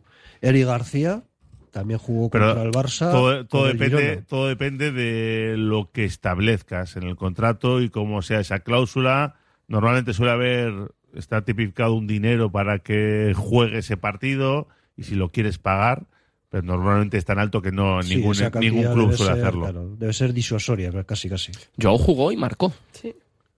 Eri García también jugó Pero contra el Barça. todo, todo depende, todo depende de lo que establezcas en el contrato y cómo sea esa cláusula. Normalmente suele haber, está tipificado un dinero para que juegue ese partido y si lo quieres pagar, pero normalmente es tan alto que no Sí, ningún, ningún club suele ser, hacerlo. claro, debe ser disuasoria, casi casi. Joao jugó y marcó. Sí.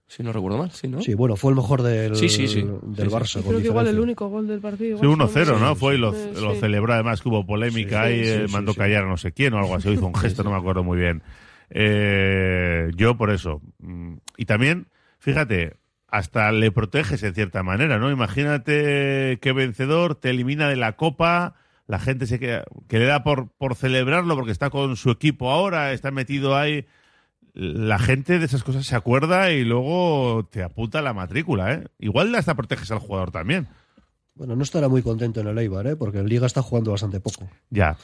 Si no recuerdo mal, sí, ¿no? Sí, bueno, fue el mejor del, Sí, sí, sí. del Sí, sí. Barça. Creo que igual el único gol del partido. Sí, igual 1-0, fue- ¿no? Fue y lo, lo celebró además que hubo polémica Sí, y sí, eh, sí, mandó sí. callar a no sé quién o algo así, hizo un gesto, no me acuerdo muy bien. Eh, yo por eso. Mm, Y también, fíjate, hasta le proteges en cierta manera, ¿no? Imagínate que vencedor te elimina de la copa, la gente se queda, que le da por, por celebrarlo porque está con su equipo ahora, está metido ahí. La gente de esas cosas se acuerda y luego te apunta la matrícula, ¿eh? Igual hasta proteges al jugador también. Bueno, no estará muy contento en el Eibar, ¿eh? porque en Liga está jugando bastante poco. Ya.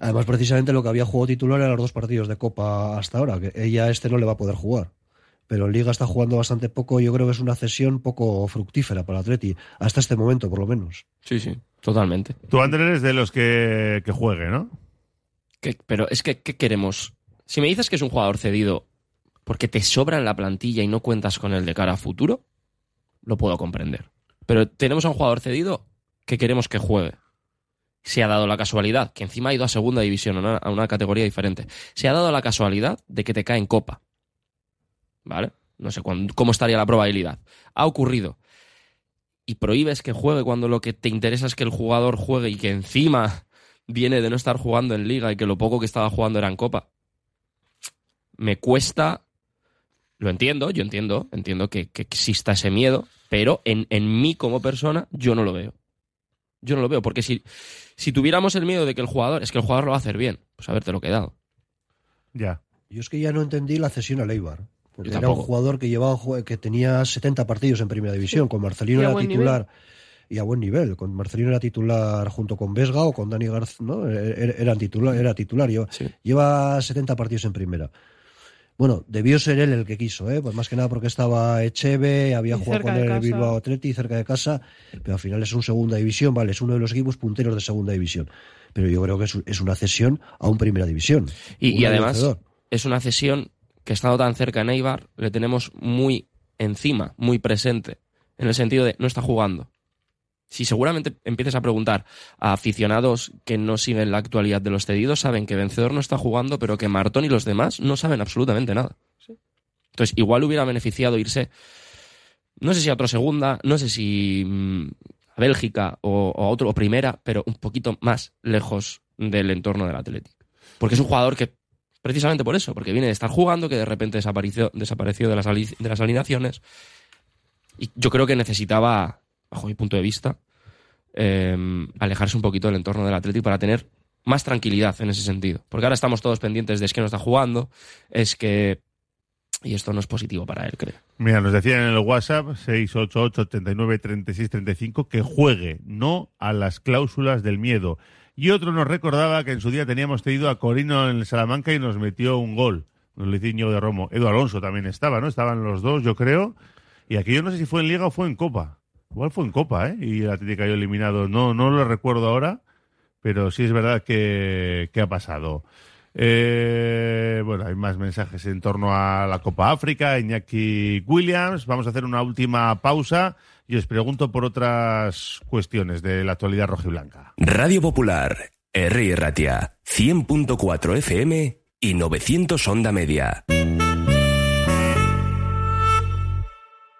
Además, precisamente lo que había jugado titular eran los dos partidos de Copa hasta ahora, que ella este no le va a poder jugar. Pero en Liga está jugando bastante poco, yo creo que es una cesión poco fructífera para el Atleti, hasta este momento por lo menos. Sí, sí, totalmente. Tú, Andrés, eres de los que, que juegue, ¿no? ¿Qué- pero es que, ¿qué queremos? Si me dices que es un jugador cedido porque te sobra en la plantilla y no cuentas con él de cara a futuro, lo puedo comprender. Pero tenemos a un jugador cedido que queremos que juegue. Se ha dado la casualidad, que encima ha ido a segunda división, a una, a una categoría diferente. Se ha dado la casualidad de que te cae en copa. ¿Vale? No sé cuándo- cómo estaría la probabilidad. Ha ocurrido. Y prohíbes que juegue cuando lo que te interesa es que el jugador juegue y que encima viene de no estar jugando en liga y que lo poco que estaba jugando era en copa. Me cuesta, lo entiendo, yo entiendo, entiendo que, que exista ese miedo, pero en, en mí como persona yo no lo veo. Yo no lo veo, porque si, si tuviéramos el miedo de que el jugador, es que el jugador lo va a hacer bien, pues haberte lo quedado. Ya. Yo es que ya no entendí la cesión al Eibar. Yo era un jugador que llevaba que tenía 70 partidos en primera división, con Marcelino era titular y a buen nivel. Con Marcelino era titular junto con Vesga o con Dani García, ¿no? Era, era titular, era titular. Lleva, Sí. lleva 70 partidos en primera. Bueno, debió ser él el que quiso, ¿eh? Pues más que nada porque estaba Echeve, había Y jugado con él el. Bilbao Atleti, cerca de casa, pero al final es un segunda división, vale, es uno de los equipos punteros de segunda división. Pero yo creo que es, una cesión a un primera división. Y, Un y además es una cesión que estando tan cerca en Eibar, le tenemos muy encima, muy presente, en el sentido de no está jugando. Si seguramente empieces a preguntar a aficionados que no siguen la actualidad de los cedidos, saben que Vencedor no está jugando, pero que Martón y los demás no saben absolutamente nada. Entonces, igual hubiera beneficiado irse, no sé si a otra segunda, no sé si mm, a Bélgica o, o a otro, o primera, pero un poquito más lejos del entorno del Atlético. Porque es un jugador que, precisamente por eso, porque viene de estar jugando, que de repente desapareció, desapareció de, las de las alineaciones. Y yo creo que necesitaba, bajo mi punto de vista, eh, alejarse un poquito del entorno del Atlético para tener más tranquilidad en ese sentido. Porque ahora estamos todos pendientes de es que no está jugando, es que... Y esto no es positivo para él, creo. Mira, nos decían en el WhatsApp 688-89-3635 que juegue, no a las cláusulas del miedo. Y otro nos recordaba que en su día teníamos tenido a Corino en el Salamanca y nos metió un gol. Nos lo hizo de Romo. Edu Alonso también estaba, ¿no? Estaban los dos, yo creo. Y aquí yo no sé si fue en Liga o fue en Copa. Igual fue en Copa, ¿eh? Y el Atlético cayó eliminado. No, no lo recuerdo ahora, pero sí es verdad que, que ha pasado. Eh, bueno, hay más mensajes en torno a la Copa África, Iñaki Williams. Vamos a hacer una última pausa y os pregunto por otras cuestiones de la actualidad rojiblanca. Radio Popular, R. Ratia, 100.4 FM y 900 Onda Media.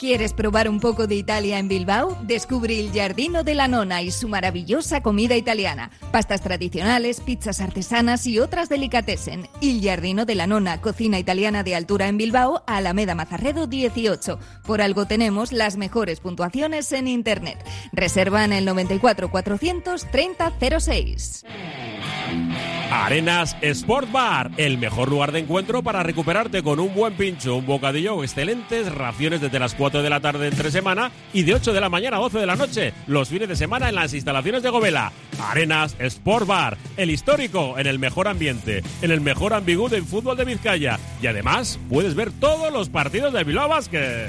¿Quieres probar un poco de Italia en Bilbao? Descubre el Giardino de la Nona y su maravillosa comida italiana. Pastas tradicionales, pizzas artesanas y otras delicatessen. El Giardino de la Nona, cocina italiana de altura en Bilbao, Alameda Mazarredo 18. Por algo tenemos las mejores puntuaciones en Internet. Reserva en el 94 430 06. Arenas Sport Bar, el mejor lugar de encuentro para recuperarte con un buen pincho, un bocadillo o excelentes raciones desde las 4 de la tarde entre semana y de 8 de la mañana a 12 de la noche los fines de semana en las instalaciones de Govela. Arenas Sport Bar, el histórico en el mejor ambiente, en el mejor ambigú del fútbol de Vizcaya y además puedes ver todos los partidos de Bilbao Basket.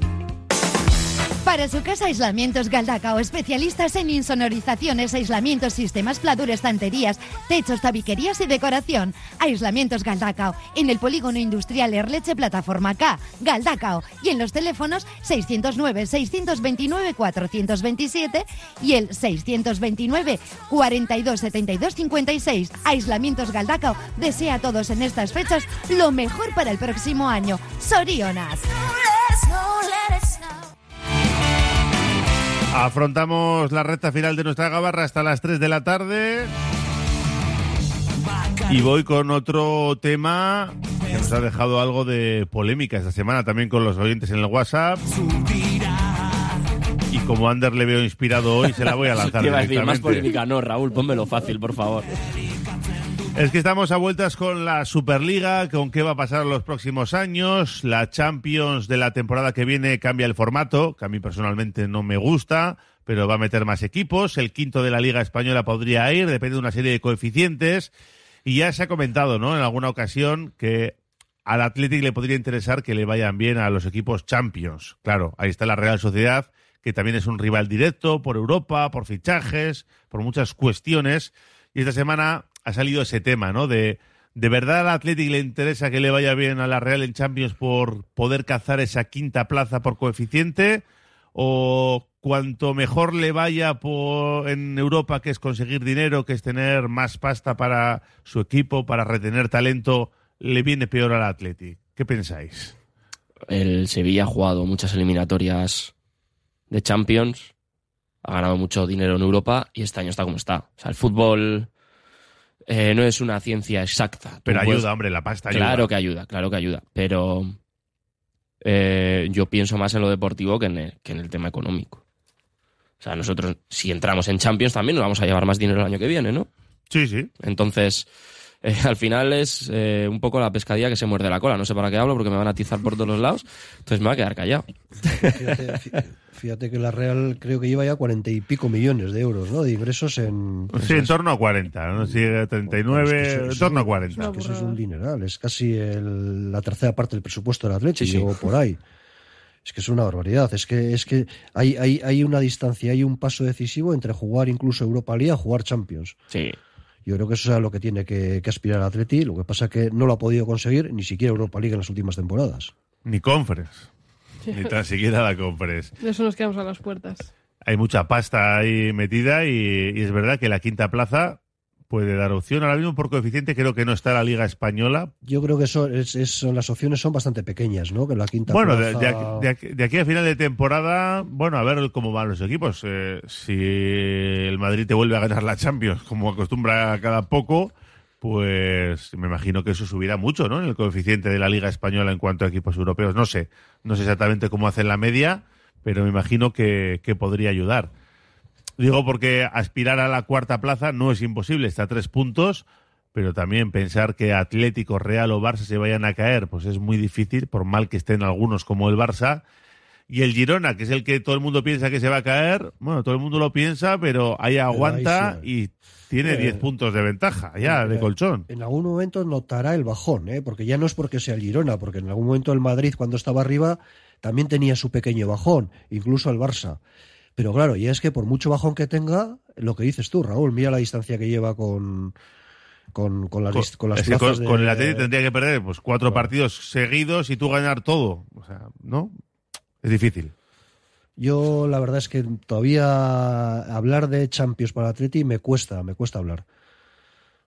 Para su casa, Aislamientos Galdacao, especialistas en insonorizaciones, aislamientos, sistemas, pladur, estanterías, techos, tabiquerías y decoración. Aislamientos Galdacao, en el polígono industrial Erleche Plataforma K, Galdacao, y en los teléfonos 609-629-427 y el 629-427256. Aislamientos Galdacao desea a todos en estas fechas lo mejor para el próximo año. Sorionas. Afrontamos la recta final de nuestra gabarra hasta las 3 de la tarde. Y voy con otro tema que nos ha dejado algo de polémica esta semana también con los oyentes en el WhatsApp. Y como Ander le veo inspirado hoy, se la voy a [laughs] lanzar Te iba a decir, más polémica no, Raúl, pónmelo fácil, por favor. Es que estamos a vueltas con la Superliga, con qué va a pasar los próximos años. La Champions de la temporada que viene cambia el formato, que a mí personalmente no me gusta, pero va a meter más equipos. El quinto de la Liga Española podría ir, depende de una serie de coeficientes. Y ya se ha comentado, ¿no? En alguna ocasión que al Athletic le podría interesar que le vayan bien a los equipos Champions. Claro, ahí está la Real Sociedad, que también es un rival directo por Europa, por fichajes, por muchas cuestiones. Y esta semana ha salido ese tema, ¿no? De, ¿de verdad al Athletic le interesa que le vaya bien a la Real en Champions por poder cazar esa quinta plaza por coeficiente? ¿O cuanto mejor le vaya por, en Europa, que es conseguir dinero, que es tener más pasta para su equipo, para retener talento, le viene peor al Athletic? ¿Qué pensáis? El Sevilla ha jugado muchas eliminatorias de Champions, ha ganado mucho dinero en Europa y este año está como está. O sea, el fútbol eh, no es una ciencia exacta. Tú Pero puedes- ayuda, hombre, la pasta ayuda. Claro que ayuda, claro que ayuda. Pero eh, yo pienso más en lo deportivo que en el, que en el tema económico. O sea, nosotros, si entramos en Champions, también nos vamos a llevar más dinero el año que viene, ¿no? Sí, sí. Entonces, eh, al final es eh, un poco la pescadilla que se muerde la cola. No sé para qué hablo porque me van a atizar por todos los lados. Entonces me voy a quedar callado. Fíjate, fí- fíjate que la Real creo que lleva ya cuarenta y pico millones de euros, ¿no? De ingresos en... Sí, en torno a 40, ¿no? Sí, 39, Es que eso- en torno a 40. es que eso es un dineral, es casi el- la tercera parte del presupuesto del Atlético Sí, sí. por ahí. Es que es una barbaridad, es que es que hay, hay, hay una distancia, hay un paso decisivo entre jugar incluso Europa League a jugar Champions. Sí. Yo creo que eso es a lo que tiene que, que aspirar el Atleti, lo que pasa es que no lo ha podido conseguir ni siquiera Europa League en las últimas temporadas. Ni Conference. Ni tan siquiera la Conference. De eso nos quedamos a las puertas. Hay mucha pasta ahí metida y, y es verdad que la quinta plaza puede dar opción. Ahora mismo por coeficiente creo que no está la Liga Española. Yo creo que eso es, es- las opciones son bastante pequeñas, ¿no? Que la quinta Bueno, de, aquí, de aquí- de aquí a final de temporada, bueno, a ver cómo van los equipos. Eh, si el Madrid te vuelve a ganar la Champions, como acostumbra cada poco, pues me imagino que eso subirá mucho, ¿no? En el coeficiente de la Liga Española en cuanto a equipos europeos. No sé, no sé exactamente cómo hacen la media, pero me imagino que, que podría ayudar. Digo porque aspirar a la cuarta plaza no es imposible, está a tres puntos, pero también pensar que Atlético, Real o Barça se vayan a caer, pues es muy difícil, por mal que estén algunos como el Barça. Y el Girona, que es el que todo el mundo piensa que se va a caer, bueno, todo el mundo lo piensa, pero ahí aguanta y tiene Eh, 10 puntos de ventaja ya de Eh, colchón. En algún momento notará el bajón, ¿eh? porque ya no es porque sea el Girona, porque en algún momento el Madrid, cuando estaba arriba, también tenía su pequeño bajón, incluso el Barça. Pero claro, ya es que por mucho bajón que tenga, lo que dices tú, Raúl, mira la distancia que lleva con, con, con las, con las plazas con, de- con el Atlético tendría que perder pues cuatro partidos seguidos y tú ganar todo. O sea, ¿no? Es difícil. Yo la verdad es que todavía hablar de Champions para Atleti me cuesta, me cuesta hablar.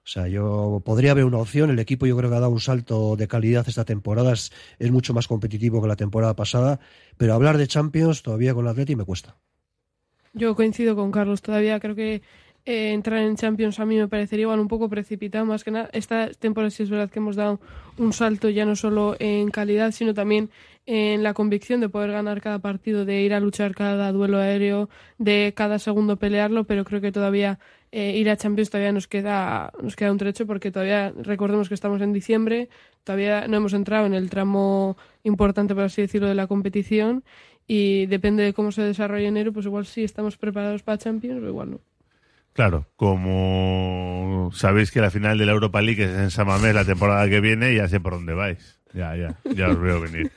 O sea, yo podría haber una opción. El equipo yo creo que ha dado un salto de calidad esta temporada. Es, es mucho más competitivo que la temporada pasada. Pero hablar de Champions todavía con el Atleti me cuesta. Yo coincido con Carlos todavía. Creo que eh, entrar en Champions a mí me parecería igual un poco precipitado. Más que nada, esta temporada sí es verdad que hemos dado un salto ya no solo en calidad, sino también en la convicción de poder ganar cada partido, de ir a luchar cada duelo aéreo, de cada segundo pelearlo. Pero creo que todavía eh, ir a Champions todavía nos queda, nos queda un trecho porque todavía recordemos que estamos en diciembre, todavía no hemos entrado en el tramo importante, por así decirlo, de la competición y depende de cómo se desarrolle enero, pues igual sí estamos preparados para Champions o igual no. Claro, como sabéis que la final de la Europa League es en San Mamés la temporada que viene, ya sé por dónde vais. Ya, ya, ya os veo venir.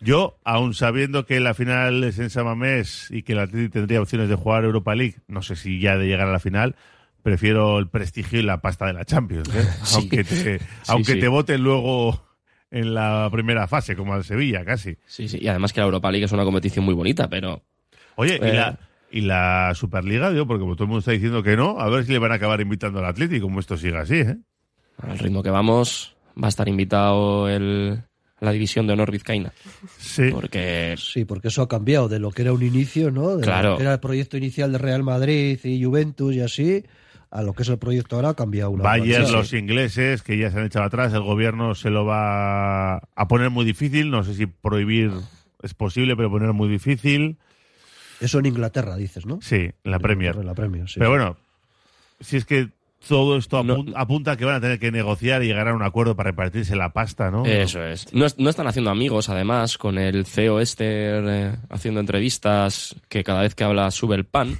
Yo, aun sabiendo que la final es en San Mamés y que el Atlético tendría opciones de jugar Europa League, no sé si ya de llegar a la final, prefiero el prestigio y la pasta de la Champions, ¿eh? [laughs] Sí. aunque te, Sí, aunque sí. te voten luego en la primera fase, como al Sevilla, casi. Sí, sí. Y además que la Europa League es una competición muy bonita, pero. Oye, ¿y, Eh. la, y la Superliga, digo, porque todo el mundo está diciendo que no, a ver si le van a acabar invitando al Atlético, como esto siga así, ¿eh? Al ritmo que vamos, va a estar invitado el, la división de honor vizcaína. Sí. Porque. Sí, porque eso ha cambiado de lo que era un inicio, ¿no? De Claro. lo que era el proyecto inicial de Real Madrid y Juventus y así, a lo que es el proyecto ahora ha cambiado una barbaridad. los ingleses, que ya se han echado atrás, el gobierno se lo va a poner muy difícil, no sé si prohibir es posible, pero poner muy difícil. Eso en Inglaterra, dices, ¿no? Sí, en la Premier. En la Premier, sí. Pero bueno, si es que todo esto apun- apunta a que van a tener que negociar y llegar a un acuerdo para repartirse la pasta, ¿no? Eso es. No, no están haciendo amigos, además, con el CEO este eh, haciendo entrevistas que cada vez que habla sube el pan.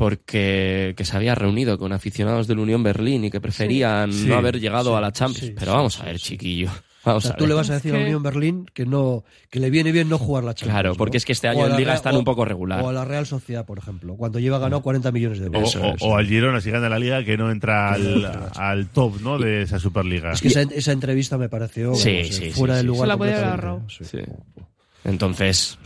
Porque que se había reunido con aficionados del Unión Berlín y que preferían Sí, no haber llegado sí, a la Champions. sí, Pero vamos a ver, chiquillo. O [laughs] Vamos sea, a tú ver. le vas a decir a la Unión Berlín que no que le viene bien no jugar la Champions. Claro, porque ¿no? es que este año en Liga están o- un poco regular. O a la Real Sociedad, por ejemplo, cuando lleva ganado 40 millones de O, euros. o- o al Girona, si gana la liga, que no entra al, al top ¿no? de esa Superliga. Es que esa, esa entrevista me pareció Sí, vamos, sí, sí, fuera sí, del sí. lugar. Se la ahorrado. Sí. Entonces,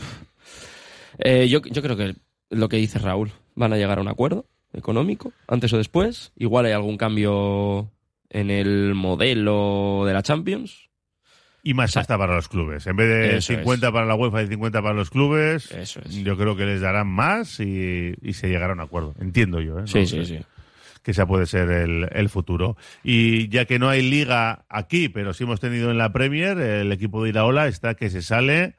eh, yo, yo creo que lo que dice Raúl, van a llegar a un acuerdo económico, antes o después. Igual hay algún cambio en el modelo de la Champions. Y más pasta para los clubes. En vez de Eso 50 para la UEFA y 50 para los clubes, Eso es. yo creo que les darán más y, y se llegará a un acuerdo. Entiendo yo. ¿eh? No Sí, sí, sí. Que esa puede ser el, el futuro. Y ya que no hay liga aquí, pero sí hemos tenido en la Premier, el equipo de Iraola está que se sale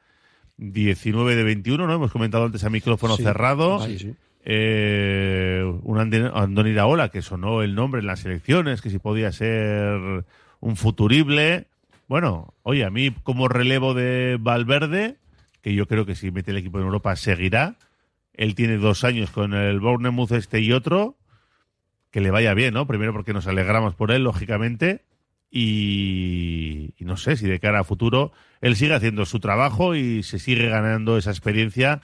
19 de 21, ¿no? Hemos comentado antes a micrófono Sí. cerrado. Sí, sí. Eh, un Andoni Iraola que sonó el nombre en las elecciones, que si podía ser un futurible. Bueno, oye, a mí como relevo de Valverde, que yo creo que si mete el equipo en Europa seguirá. Él tiene dos años con el Bournemouth este y otro. Que le vaya bien, ¿no? Primero porque nos alegramos por él, lógicamente. Y, y no sé si de cara a futuro él sigue haciendo su trabajo y se sigue ganando esa experiencia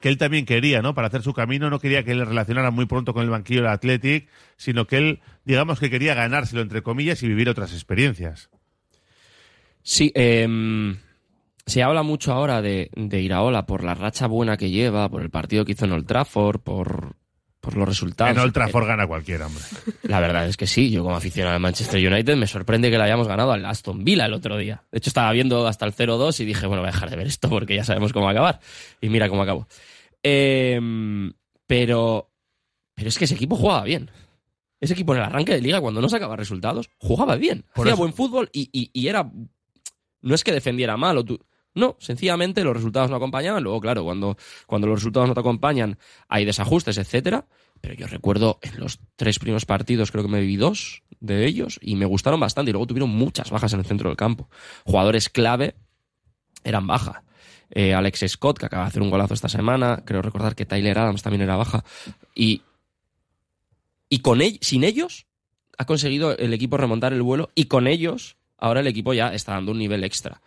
que él también quería, ¿no? Para hacer su camino, no quería que le relacionara muy pronto con el banquillo del Athletic, sino que él, digamos que quería ganárselo, entre comillas, y vivir otras experiencias. Sí, em, se habla mucho ahora de, de Iraola por la racha buena que lleva, por el partido que hizo en Old Trafford, por, por los resultados. En Old Trafford gana cualquiera, hombre. La verdad es que sí, yo como aficionado al Manchester United me sorprende que le hayamos ganado al Aston Villa el otro día. De hecho, estaba viendo hasta el 0-2 y dije, bueno, voy a dejar de ver esto porque ya sabemos cómo va a acabar. Y mira cómo acabó. Em, pero, pero es que ese equipo jugaba bien. Ese equipo en el arranque de liga, cuando no sacaba resultados, jugaba bien. Por Hacía eso- buen fútbol y, y- y era. No es que defendiera mal o tú. No, sencillamente los resultados no acompañaban. Luego, claro, cuando, cuando los resultados no te acompañan, hay desajustes, etcétera. Pero yo recuerdo en los tres primeros partidos, creo que me viví dos de ellos y me gustaron bastante. Y luego tuvieron muchas bajas en el centro del campo. Jugadores clave eran baja. Eh, Alex Scott, que acaba de hacer un golazo esta semana. Creo recordar que Tyler Adams también era baja. Y, y con sin ellos ha conseguido el equipo remontar el vuelo y con ellos ahora el equipo ya está dando un nivel extra.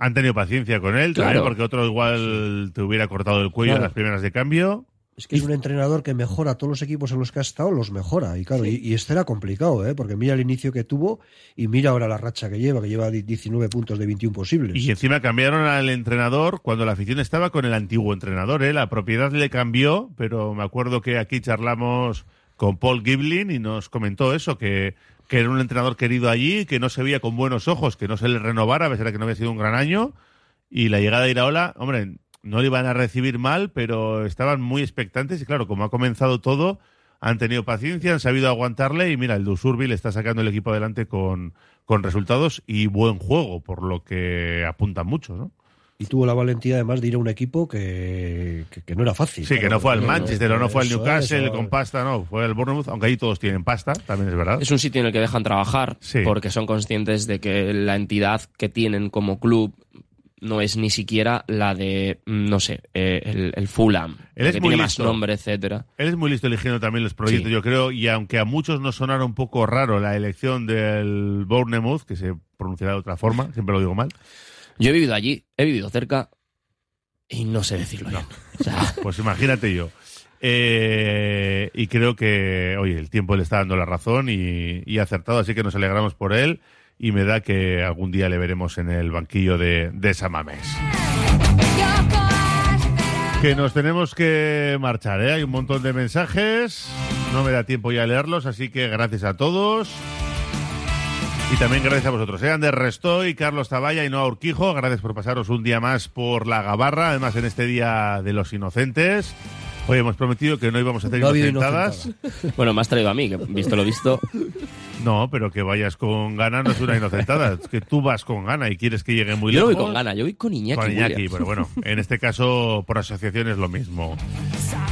Han tenido paciencia con él, también Claro. porque otro igual te hubiera cortado el cuello en las primeras de cambio. Es que es un entrenador que mejora a todos los equipos en los que ha estado, los mejora. Y claro, y, y este era complicado, ¿eh? porque mira el inicio que tuvo y mira ahora la racha que lleva, que lleva 19 puntos de 21 posibles. Y encima cambiaron al entrenador cuando la afición estaba con el antiguo entrenador. ¿eh? La propiedad le cambió, pero me acuerdo que aquí charlamos con Paul Giblin y nos comentó eso, que, que era un entrenador querido allí, que no se veía con buenos ojos, que no se le renovara, a pesar de que no había sido un gran año. Y la llegada de Iraola, hombre, no le iban a recibir mal, pero estaban muy expectantes y claro, como ha comenzado todo, han tenido paciencia, han sabido aguantarle y mira, el Dusurbi le está sacando el equipo adelante con, con resultados y buen juego, por lo que apuntan muchos, ¿no? Y tuvo la valentía además de ir a un equipo que, que, que no era fácil. Sí, que no fue al Manchester o no fue al es, Newcastle eso con pasta, no, fue al Bournemouth, aunque ahí todos tienen pasta, también es verdad. Es un sitio en el que dejan trabajar Sí. porque son conscientes de que la entidad que tienen como club no es ni siquiera la de, no sé, eh, el, el Fulham, Él es que muy tiene listo. más nombre, etcétera. Él es muy listo eligiendo también los proyectos, Sí. yo creo, y aunque a muchos nos sonara un poco raro la elección del Bournemouth, que se pronunciará de otra forma, siempre lo digo mal, Yo he vivido allí, he vivido cerca y no sé decirlo bien. O sea, [laughs] pues imagínate yo. Eh, y creo que, oye, el tiempo le está dando la razón y, y ha acertado, así que nos alegramos por él y me da que algún día le veremos en el banquillo de, de Samamés. Que nos tenemos que marchar, ¿eh? Hay un montón de mensajes, no me da tiempo ya a leerlos, así que gracias a todos. Y también gracias a vosotros, ¿eh? Ander Restoy, Carlos Taballa y Noa Urquijo, gracias por pasaros un día más por la Gabarra, además en este Día de los Inocentes. Hoy hemos prometido que no íbamos a hacer No inocentadas. bueno, me has traído a mí, que visto lo visto. No, pero que vayas con gana no es una inocentada, [laughs] es que tú vas con gana y quieres que llegue muy Yo lejos. voy con gana, yo voy con Iñaki. Con Iñaki, Williams. pero bueno, en este caso por asociación es lo mismo.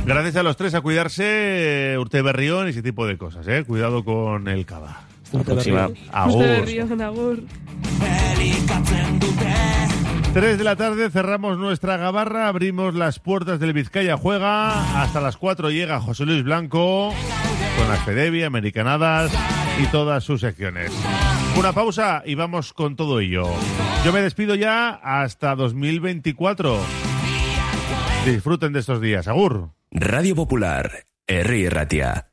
Gracias a los tres a cuidarse, Urte Berrión y ese tipo de cosas, ¿eh? Cuidado con el cava. Próxima. Agur. Usted río, Agur. 3 de la tarde cerramos nuestra gabarra, abrimos las puertas del Vizcaya Juega. Hasta las 4 llega José Luis Blanco con las Fedevi, Americanadas y todas sus secciones. Una pausa y vamos con todo ello. Yo me despido ya hasta 2024. Disfruten de estos días. Agur. Radio Popular, Herri Ratia.